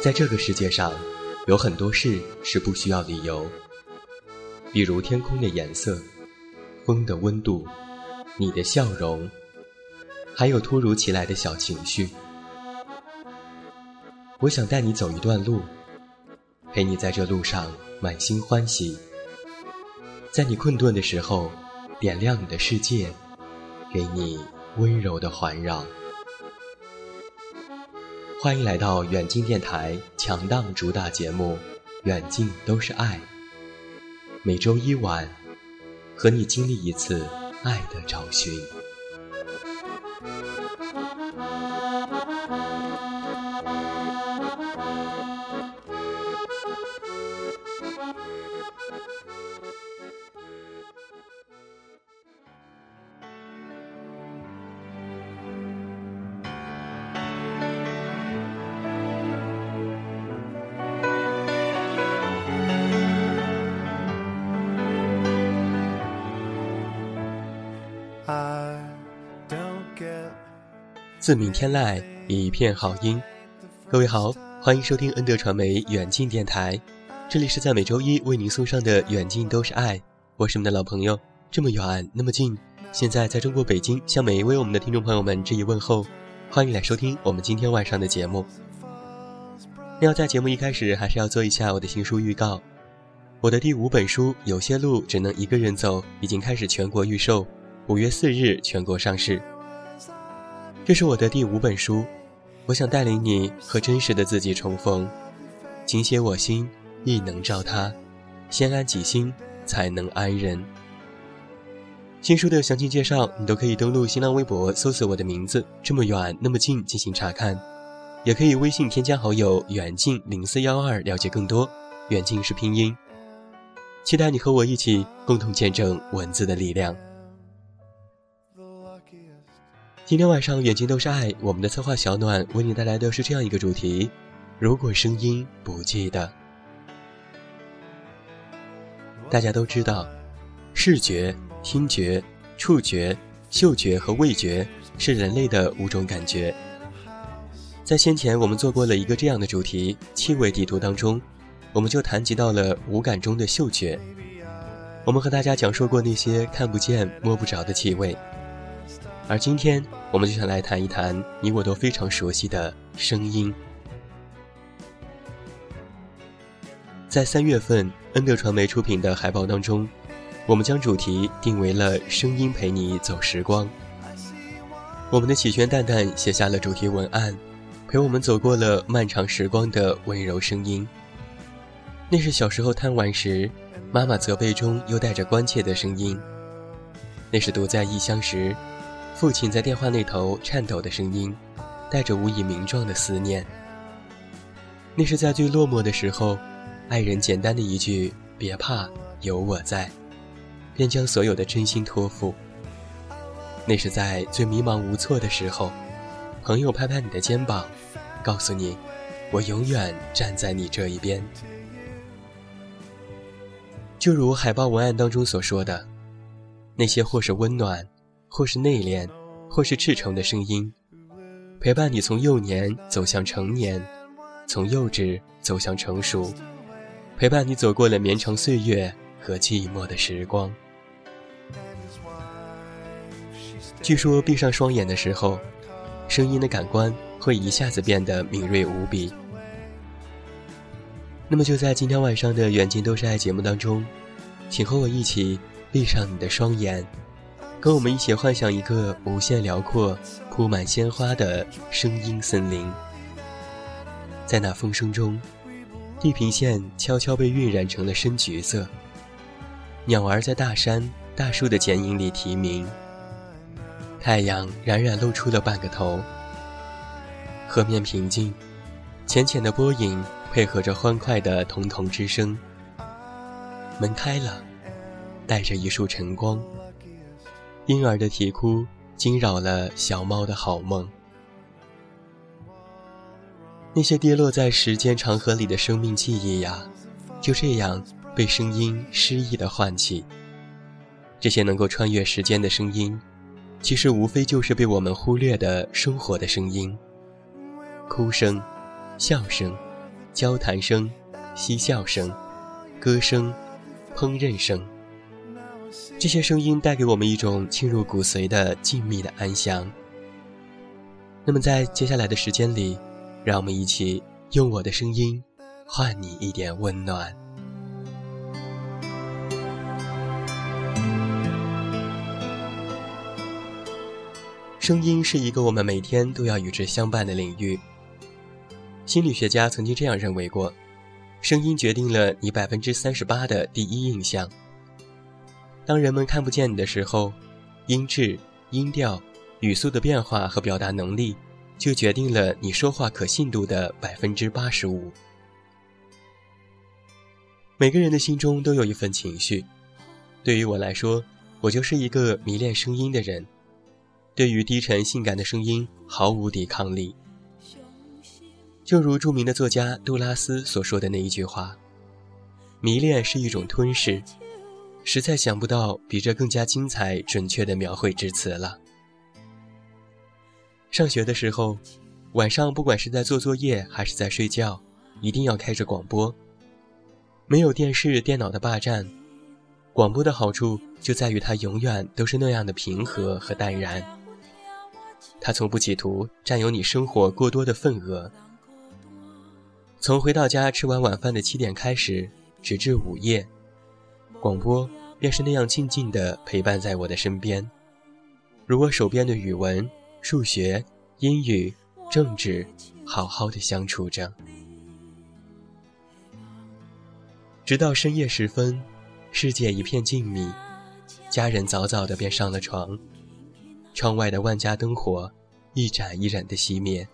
在这个世界上，有很多事是不需要理由，比如天空的颜色、风的温度、你的笑容，还有突如其来的小情绪。我想带你走一段路，陪你在这路上满心欢喜，在你困顿的时候，点亮你的世界，给你温柔的环绕。欢迎来到远近电台强档主打节目《远近都是爱》，每周一晚和你经历一次爱的找寻。自鸣天籁，一片好音。各位好，欢迎收听恩德传媒远近电台，这里是在每周一为您送上的远近都是爱。我是你们的老朋友，这么远那么近，现在在中国北京，向每一位我们的听众朋友们致以问候，欢迎来收听我们今天晚上的节目。要在节目一开始，还是要做一下我的新书预告。我的第五本书《有些路只能一个人走》已经开始全国预售，五月四日全国上市。这是我的第五本书，我想带领你和真实的自己重逢。紧写我心，亦能照他。先安己心，才能安人。新书的详情介绍，你都可以登录新浪微博搜索我的名字，这么远那么近进行查看，也可以微信添加好友远近零四幺二了解更多。远近是拼音。期待你和我一起共同见证文字的力量。今天晚上，远近都是爱。我们的策划小暖为你带来的是这样一个主题：如果声音不记得。大家都知道，视觉、听觉、触觉、嗅觉和味觉是人类的五种感觉。在先前我们做过了一个这样的主题——气味地图当中，我们就谈及到了五感中的嗅觉。我们和大家讲述过那些看不见、摸不着的气味。而今天，我们就想来谈一谈你我都非常熟悉的声音。在三月份，恩德传媒出品的海报当中，我们将主题定为了“声音陪你走时光”。我们的启轩蛋蛋写下了主题文案，陪我们走过了漫长时光的温柔声音。那是小时候贪玩时，妈妈责备中又带着关切的声音；那是独在异乡时。父亲在电话那头颤抖的声音，带着无以名状的思念。那是在最落寞的时候，爱人简单的一句“别怕，有我在”，便将所有的真心托付。那是在最迷茫无措的时候，朋友拍拍你的肩膀，告诉你：“我永远站在你这一边。”就如海报文案当中所说的，那些或是温暖。或是内敛，或是赤诚的声音，陪伴你从幼年走向成年，从幼稚走向成熟，陪伴你走过了绵长岁月和寂寞的时光。据说闭上双眼的时候，声音的感官会一下子变得敏锐无比。那么就在今天晚上的《远近都是爱》节目当中，请和我一起闭上你的双眼，跟我们一起幻想一个无限辽阔、铺满鲜花的声音森林。在那风声中，地平线悄悄被晕染成了深橘色。鸟儿在大山、大树的剪影里啼鸣。太阳冉冉露出了半个头。河面平静，浅浅的波影。配合着欢快的童童之声，门开了，带着一束晨光。婴儿的啼哭惊扰了小猫的好梦。那些跌落在时间长河里的生命记忆呀，就这样被声音诗意的唤起。这些能够穿越时间的声音，其实无非就是被我们忽略的生活的声音：哭声、笑声。交谈声、嬉笑声、歌声、烹饪声，这些声音带给我们一种沁入骨髓的静谧的安详。那么，在接下来的时间里，让我们一起用我的声音换你一点温暖。声音是一个我们每天都要与之相伴的领域。心理学家曾经这样认为过：声音决定了你百分之三十八的第一印象。当人们看不见你的时候，音质、音调、语速的变化和表达能力，就决定了你说话可信度的百分之八十五。每个人的心中都有一份情绪，对于我来说，我就是一个迷恋声音的人，对于低沉性感的声音毫无抵抗力。就如著名的作家杜拉斯所说的那一句话：“迷恋是一种吞噬。”实在想不到比这更加精彩、准确的描绘之词了。上学的时候，晚上不管是在做作业还是在睡觉，一定要开着广播。没有电视、电脑的霸占，广播的好处就在于它永远都是那样的平和和淡然。它从不企图占有你生活过多的份额。从回到家吃完晚饭的七点开始，直至午夜，广播便是那样静静地陪伴在我的身边，如我手边的语文、数学、英语、政治，好好的相处着。直到深夜时分，世界一片静谧，家人早早的便上了床，窗外的万家灯火一盏一盏的熄灭。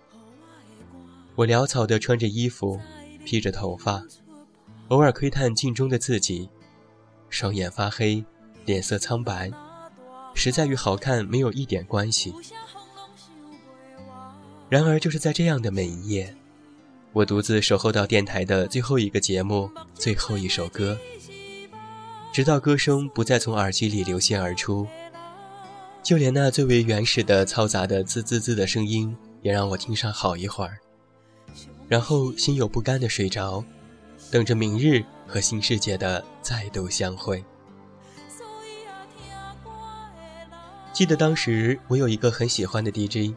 我潦草地穿着衣服，披着头发，偶尔窥探镜中的自己，双眼发黑，脸色苍白，实在与好看没有一点关系。然而，就是在这样的每一夜，我独自守候到电台的最后一个节目，最后一首歌，直到歌声不再从耳机里流泻而出，就连那最为原始的嘈杂的滋滋滋的声音，也让我听上好一会儿。然后心有不甘的睡着，等着明日和新世界的再度相会。记得当时我有一个很喜欢的 DJ，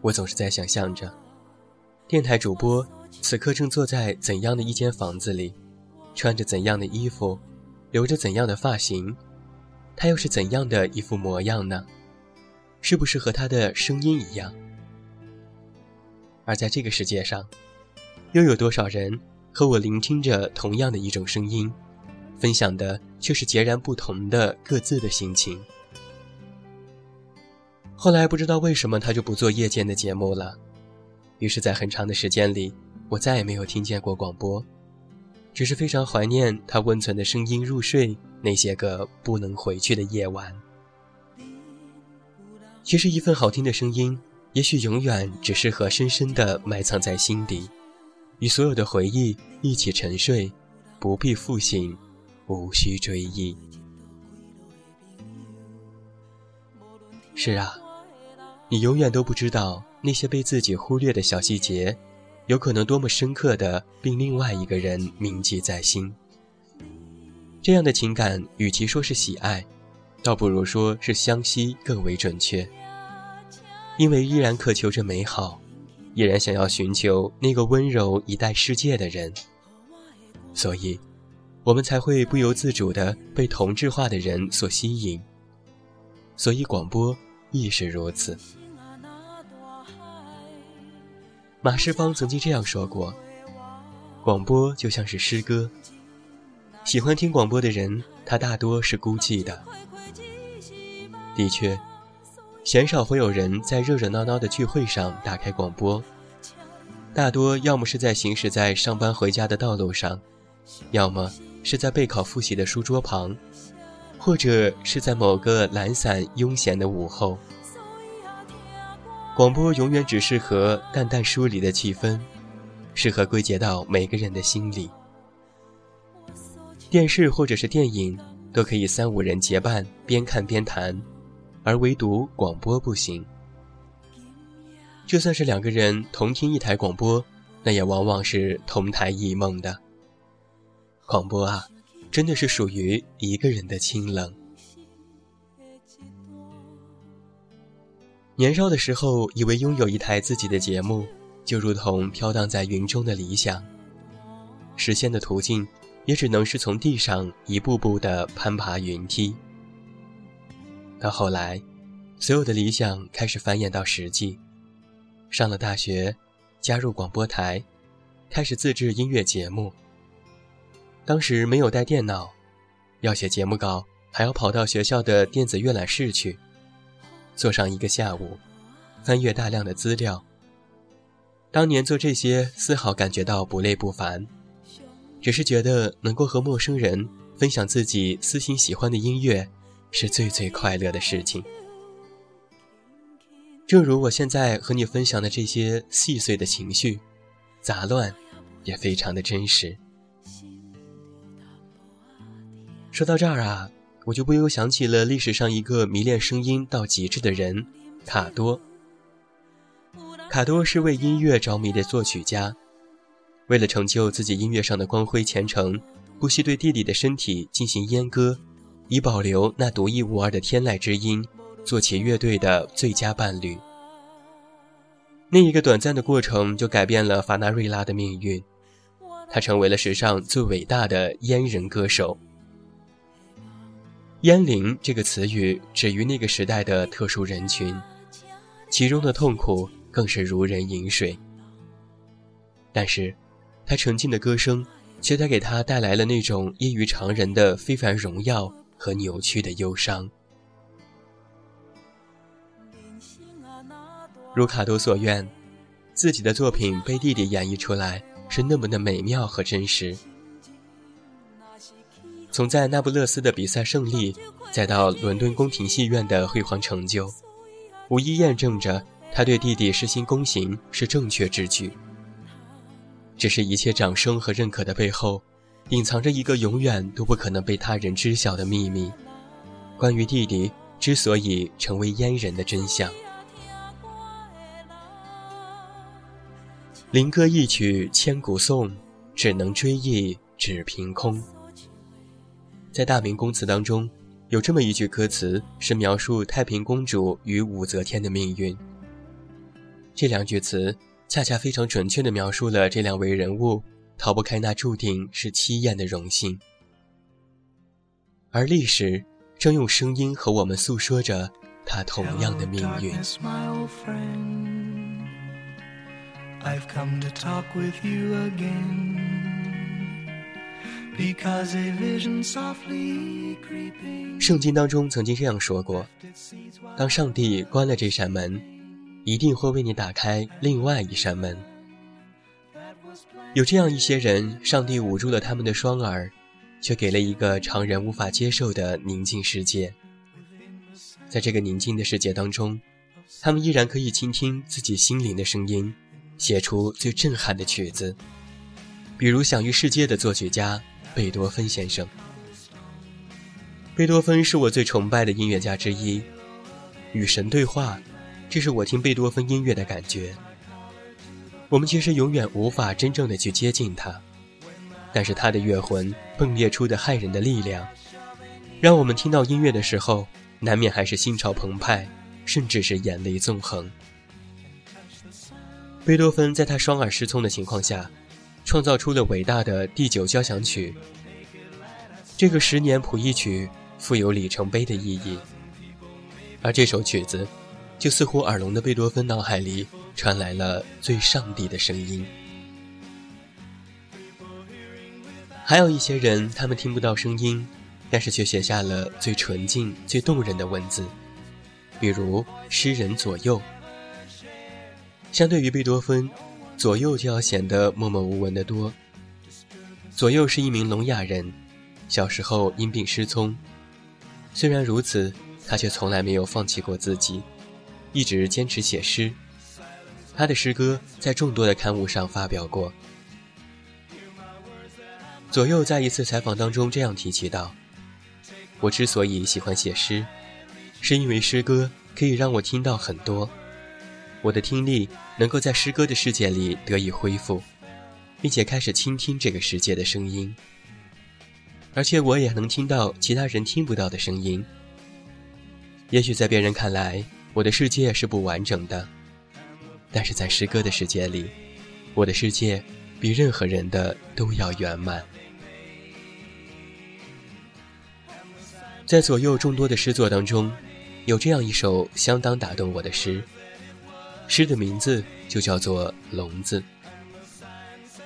我总是在想象着，电台主播此刻正坐在怎样的一间房子里，穿着怎样的衣服，留着怎样的发型，他又是怎样的一副模样呢？是不是和他的声音一样？而在这个世界上，又有多少人和我聆听着同样的一种声音，分享的却是截然不同的各自的心情？后来不知道为什么他就不做夜间的节目了，于是，在很长的时间里，我再也没有听见过广播，只是非常怀念他温存的声音入睡那些个不能回去的夜晚。其实，一份好听的声音。也许永远只适合深深地埋藏在心底，与所有的回忆一起沉睡，不必复醒，无需追忆。是啊，你永远都不知道那些被自己忽略的小细节，有可能多么深刻的令另外一个人铭记在心。这样的情感，与其说是喜爱，倒不如说是相惜更为准确。因为依然渴求着美好，依然想要寻求那个温柔以待世界的人，所以，我们才会不由自主地被同质化的人所吸引。所以广播亦是如此。马世芳曾经这样说过：“广播就像是诗歌，喜欢听广播的人，他大多是孤寂的。的确。”鲜少会有人在热热闹闹的聚会上打开广播，大多要么是在行驶在上班回家的道路上，要么是在备考复习的书桌旁，或者是在某个懒散悠闲的午后。广播永远只适合淡淡疏离的气氛，适合归结到每个人的心里。电视或者是电影都可以三五人结伴边看边谈。而唯独广播不行。就算是两个人同听一台广播，那也往往是同台异梦的。广播啊，真的是属于一个人的清冷。年少的时候，以为拥有一台自己的节目，就如同飘荡在云中的理想，实现的途径，也只能是从地上一步步的攀爬云梯。到后来，所有的理想开始繁衍到实际。上了大学，加入广播台，开始自制音乐节目。当时没有带电脑，要写节目稿，还要跑到学校的电子阅览室去，坐上一个下午，翻阅大量的资料。当年做这些，丝毫感觉到不累不烦，只是觉得能够和陌生人分享自己私心喜欢的音乐。是最最快乐的事情。正如我现在和你分享的这些细碎的情绪，杂乱，也非常的真实。说到这儿啊，我就不由想起了历史上一个迷恋声音到极致的人——卡多。卡多是为音乐着迷的作曲家，为了成就自己音乐上的光辉前程，不惜对弟弟的身体进行阉割。以保留那独一无二的天籁之音，做起乐队的最佳伴侣。那一个短暂的过程就改变了法纳瑞拉的命运，他成为了史上最伟大的阉人歌手。阉灵这个词语指于那个时代的特殊人群，其中的痛苦更是如人饮水。但是，他纯净的歌声却带给他带来了那种异于常人的非凡荣耀。和扭曲的忧伤，如卡多所愿，自己的作品被弟弟演绎出来，是那么的美妙和真实。从在那不勒斯的比赛胜利，再到伦敦宫廷戏院的辉煌成就，无一验证着他对弟弟施行宫刑是正确之举。只是一切掌声和认可的背后。隐藏着一个永远都不可能被他人知晓的秘密，关于弟弟之所以成为阉人的真相。灵歌一曲千古颂，只能追忆只凭空。在《大明宫词》当中，有这么一句歌词，是描述太平公主与武则天的命运。这两句词恰恰非常准确地描述了这两位人物。逃不开那注定是凄艳的荣幸，而历史正用声音和我们诉说着他同样的命运。圣经当中曾经这样说过：当上帝关了这扇门，一定会为你打开另外一扇门。有这样一些人，上帝捂住了他们的双耳，却给了一个常人无法接受的宁静世界。在这个宁静的世界当中，他们依然可以倾听自己心灵的声音，写出最震撼的曲子。比如享誉世界的作曲家贝多芬先生。贝多芬是我最崇拜的音乐家之一，与神对话，这是我听贝多芬音乐的感觉。我们其实永远无法真正的去接近他，但是他的乐魂迸裂出的骇人的力量，让我们听到音乐的时候，难免还是心潮澎湃，甚至是眼泪纵横。贝多芬在他双耳失聪的情况下，创造出了伟大的第九交响曲。这个十年谱一曲，富有里程碑的意义。而这首曲子，就似乎耳聋的贝多芬脑海里传来了最上帝的声音。还有一些人，他们听不到声音，但是却写下了最纯净、最动人的文字，比如诗人左右。相对于贝多芬，左右就要显得默默无闻的多。左右是一名聋哑人，小时候因病失聪。虽然如此，他却从来没有放弃过自己，一直坚持写诗。他的诗歌在众多的刊物上发表过。左右在一次采访当中这样提起道：“我之所以喜欢写诗，是因为诗歌可以让我听到很多，我的听力能够在诗歌的世界里得以恢复，并且开始倾听这个世界的声音，而且我也能听到其他人听不到的声音。也许在别人看来，我的世界是不完整的，但是在诗歌的世界里，我的世界比任何人的都要圆满。”在左右众多的诗作当中，有这样一首相当打动我的诗。诗的名字就叫做《聋子》。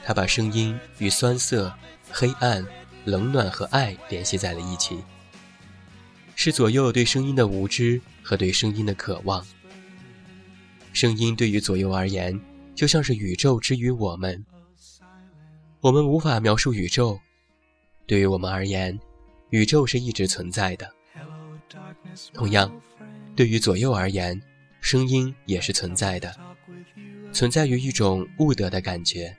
他把声音与酸涩、黑暗、冷暖和爱联系在了一起，是左右对声音的无知和对声音的渴望。声音对于左右而言，就像是宇宙之于我们。我们无法描述宇宙，对于我们而言。宇宙是一直存在的。同样，对于左右而言，声音也是存在的，存在于一种悟得的感觉。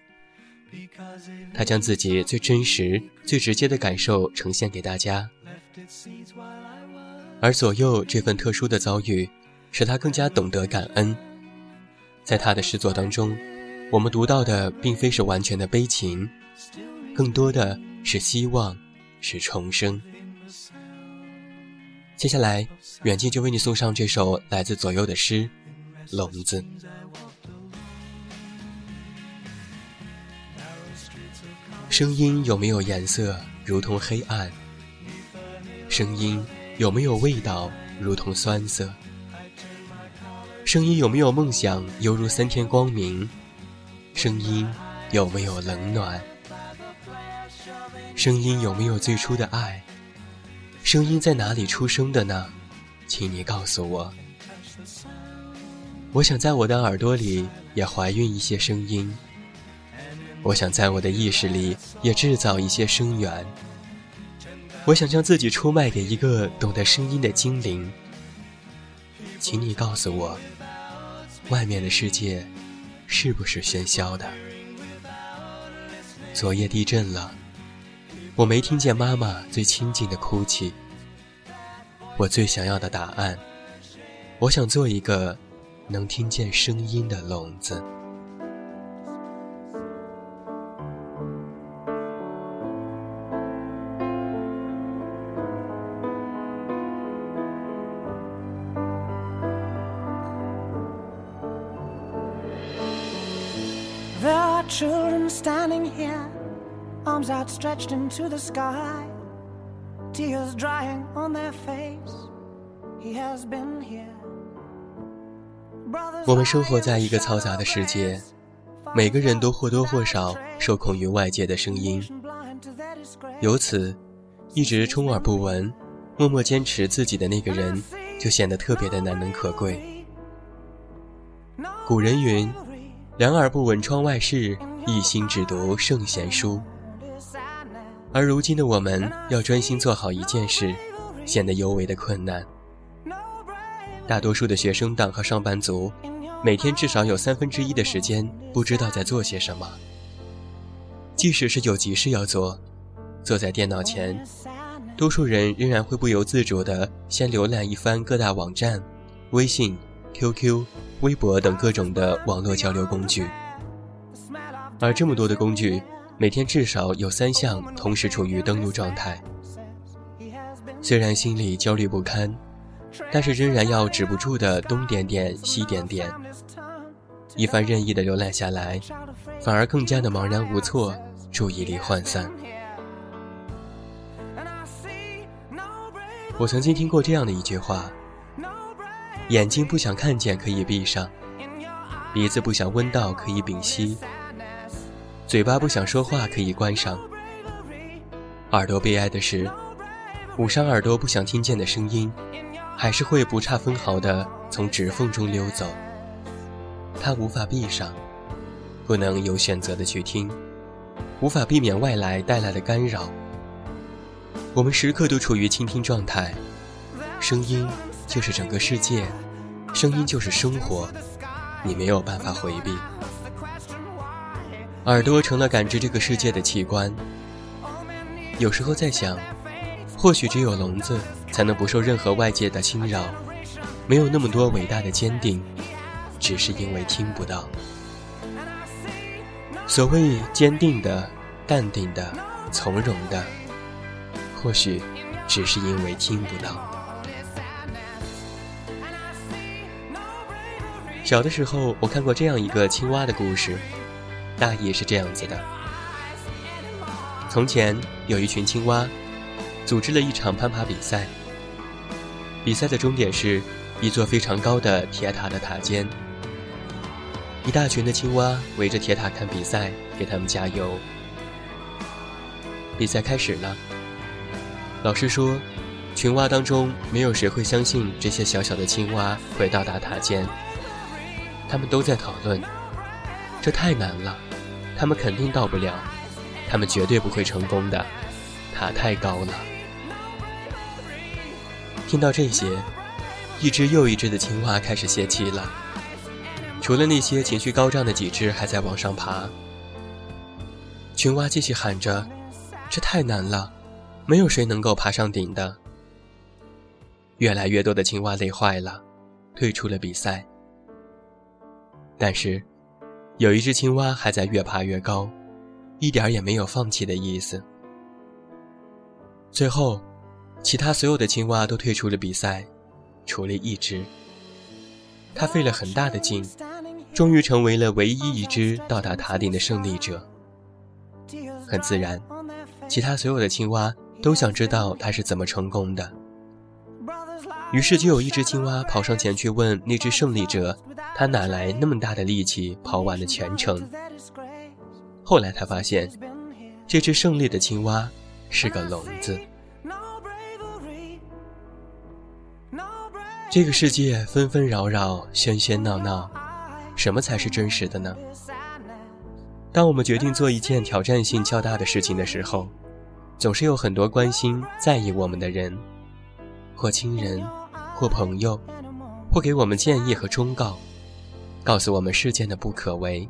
他将自己最真实、最直接的感受呈现给大家，而左右这份特殊的遭遇，使他更加懂得感恩。在他的诗作当中，我们读到的并非是完全的悲情，更多的是希望。是重生。接下来，远近就为你送上这首来自左右的诗《聋子》。声音有没有颜色，如同黑暗？声音有没有味道，如同酸涩？声音有没有梦想，犹如三天光明？声音有没有冷暖？声音有没有最初的爱？声音在哪里出生的呢？请你告诉我。我想在我的耳朵里也怀孕一些声音。我想在我的意识里也制造一些声源。我想将自己出卖给一个懂得声音的精灵。请你告诉我，外面的世界是不是喧嚣的？昨夜地震了。我没听见妈妈最亲近的哭泣。我最想要的答案，我想做一个能听见声音的聋子。Arms outstretched into the sky, tears drying on their face. He has been here. 我们生活在一个嘈杂的世界，每个人都或多或少受控于外界的声音，由此，一直充耳不闻、默默坚持自己的那个人，就显得特别的难能可贵。古人云：“两耳不闻窗外事，一心只读圣贤书。”而如今的我们，要专心做好一件事，显得尤为的困难。大多数的学生党和上班族，每天至少有三分之一的时间不知道在做些什么。即使是有急事要做，坐在电脑前，多数人仍然会不由自主地先浏览一番各大网站、微信、QQ、微博等各种的网络交流工具。而这么多的工具。每天至少有三项同时处于登录状态，虽然心里焦虑不堪，但是仍然要止不住的东点点西点点，一番任意的浏览下来，反而更加的茫然无措，注意力涣散。我曾经听过这样的一句话：眼睛不想看见可以闭上，鼻子不想闻到可以屏息，嘴巴不想说话可以关上。耳朵悲哀的是，捂上耳朵不想听见的声音，还是会不差分毫的从指缝中溜走。它无法闭上，不能有选择的去听，无法避免外来带来的干扰。我们时刻都处于倾听状态，声音就是整个世界，声音就是生活，你没有办法回避。耳朵成了感知这个世界的器官。有时候在想，或许只有聋子才能不受任何外界的侵扰，没有那么多伟大的坚定，只是因为听不到。所谓坚定的、淡定的、从容的。或许，只是因为听不到。小的时候，我看过这样一个青蛙的故事，大意是这样子的：从前有一群青蛙，组织了一场攀爬比赛。比赛的终点是一座非常高的铁塔的塔尖。一大群的青蛙围着铁塔看比赛，给他们加油。比赛开始了。老师说，群蛙当中没有谁会相信这些小小的青蛙会到达塔尖。他们都在讨论，这太难了，他们肯定到不了，他们绝对不会成功的，塔太高了。听到这些，一只又一只的青蛙开始泄气了。除了那些情绪高涨的几只还在往上爬，群蛙继续喊着：“这太难了。”没有谁能够爬上顶的。越来越多的青蛙累坏了，退出了比赛。但是，有一只青蛙还在越爬越高，一点也没有放弃的意思。最后，其他所有的青蛙都退出了比赛，除了一只。它费了很大的劲，终于成为了唯一一只到达塔顶的胜利者。很自然，其他所有的青蛙。都想知道他是怎么成功的，于是就有一只青蛙跑上前去问那只胜利者：“他哪来那么大的力气跑完了全程？”后来他发现，这只胜利的青蛙是个聋子。这个世界纷纷扰扰，喧喧闹闹，什么才是真实的呢？当我们决定做一件挑战性较大的事情的时候。总是有很多关心、在意我们的人，或亲人，或朋友，或给我们建议和忠告，告诉我们事件的不可为，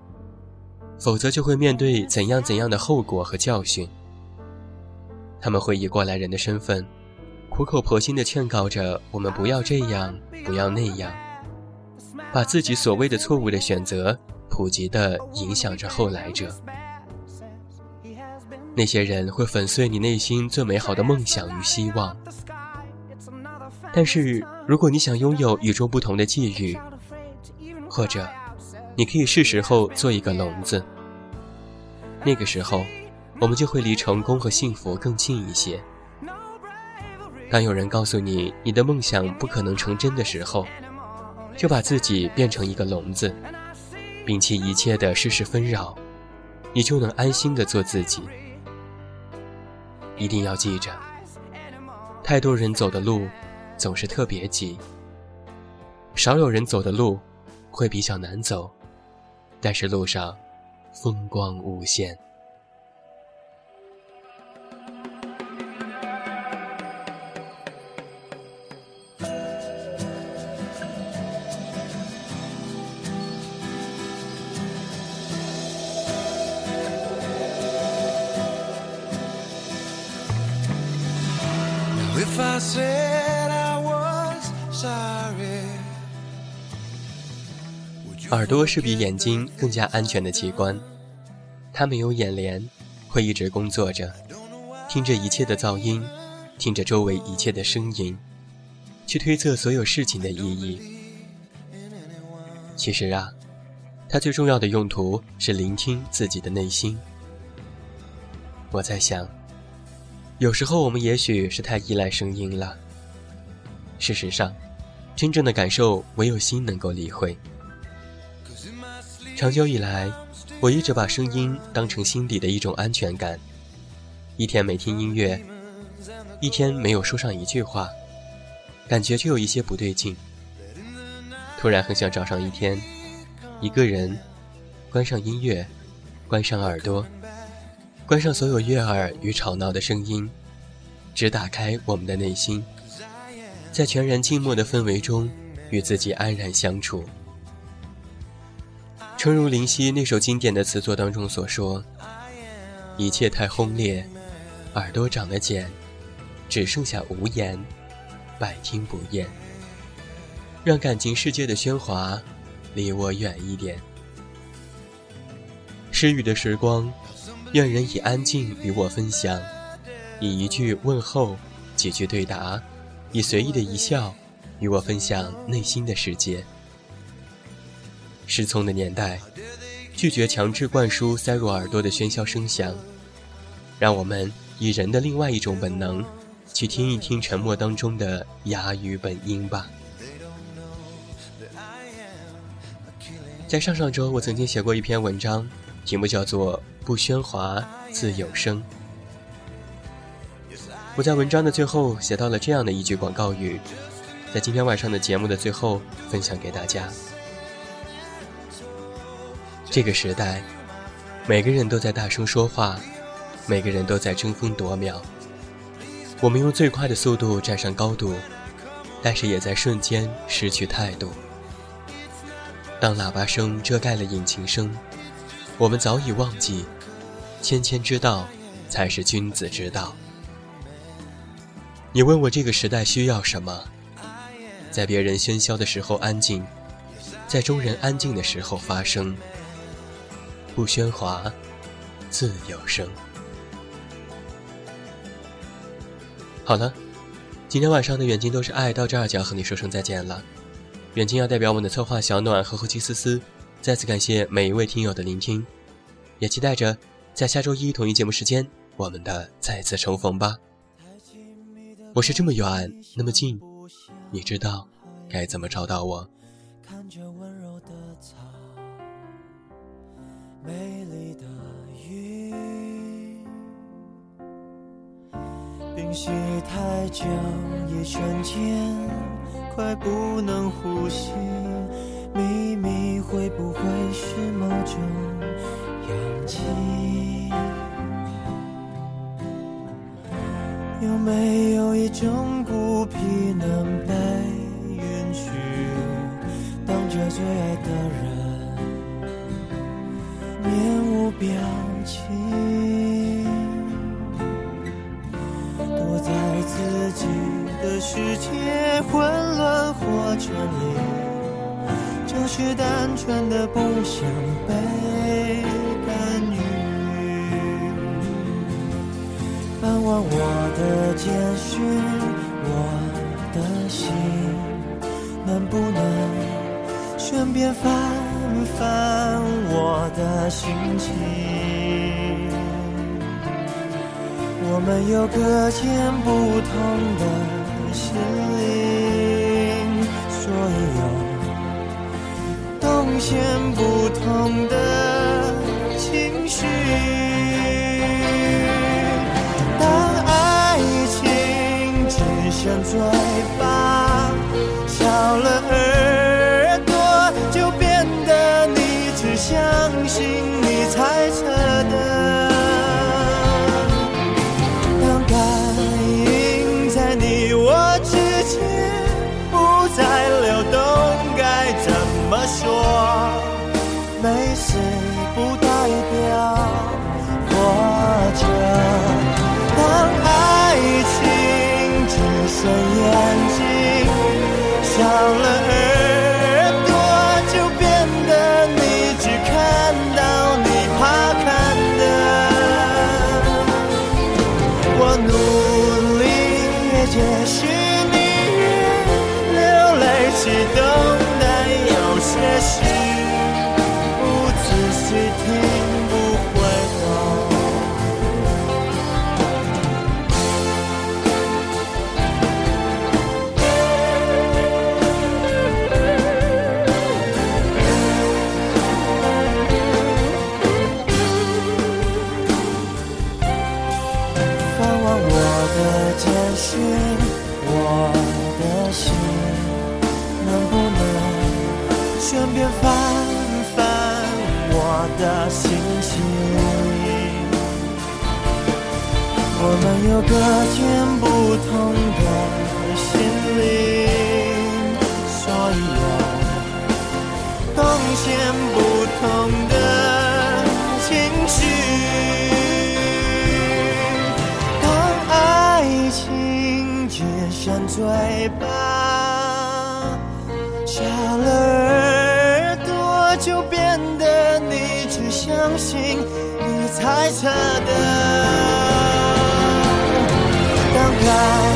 否则就会面对怎样怎样的后果和教训。他们会以过来人的身份，苦口婆心地劝告着我们不要这样，不要那样，把自己所谓的错误的选择普及地影响着后来者。那些人会粉碎你内心最美好的梦想与希望，但是如果你想拥有与众不同的际遇，或者你可以是时候做一个聋子。那个时候，我们就会离成功和幸福更近一些。当有人告诉你你的梦想不可能成真的时候，就把自己变成一个聋子，摒弃一切的世事纷扰，你就能安心的做自己。一定要记着，太多人走的路总是特别挤，少有人走的路会比较难走，但是路上风光无限。耳朵是比眼睛更加安全的器官，它没有眼帘，会一直工作着，听着一切的噪音，听着周围一切的声音，去推测所有事情的意义。其实啊，它最重要的用途是聆听自己的内心。我在想，有时候我们也许是太依赖声音了。事实上，真正的感受唯有心能够理会。长久以来，我一直把声音当成心底的一种安全感。一天没听音乐，一天没有说上一句话，感觉就有一些不对劲。突然很想找上一天，一个人，关上音乐，关上耳朵，关上所有悦耳与吵闹的声音，只打开我们的内心，在全然静默的氛围中，与自己安然相处。诚如林夕那首经典的词作当中所说：“一切太轰烈。”耳朵长了茧，只剩下无言，百听不厌。让感情世界的喧哗离我远一点。失语的时光，愿人以安静与我分享，以一句问候，几句对答，以随意的一笑，与我分享内心的世界。失聪的年代，拒绝强制灌输塞入耳朵的喧嚣声响，让我们。以人的另外一种本能，去听一听沉默当中的哑语本音吧。在上上周，我曾经写过一篇文章，题目叫做《不喧哗自有声》。我在文章的最后写到了这样的一句广告语，在今天晚上的节目的最后分享给大家。这个时代，每个人都在大声说话。每个人都在争分夺秒，我们用最快的速度站上高度，但是也在瞬间失去态度。当喇叭声遮盖了引擎声，我们早已忘记，谦谦之道才是君子之道。你问我这个时代需要什么？在别人喧嚣的时候安静，在众人安静的时候发声。不喧哗，自有声。好了，今天晚上的远近都是爱，到这儿就要和你说声再见了。远近要代表我们的策划小暖和后期思思，再次感谢每一位听友的聆听，也期待着在下周一同一节目时间我们的再次重逢吧。我是这么远那么近，你知道该怎么找到我？看着温美丽的云。屏息太久，一瞬间快不能呼吸。秘密会不会是某种氧气？有没有一种孤僻能被允许，当着最爱的人面无表情？躲在自己的世界混乱或真理，就是单纯的不想被干预。盼望我的简讯，我的心，能不能顺便发翻我的心情？我们有各见不同的心灵，所以有动线不同的情绪。当爱情只剩嘴解释我的心，能不能顺便翻翻我的心情？我们有各具不同的心灵，所以有动线不同。嘴巴，少了耳朵，就变得你只相信你猜测的。爱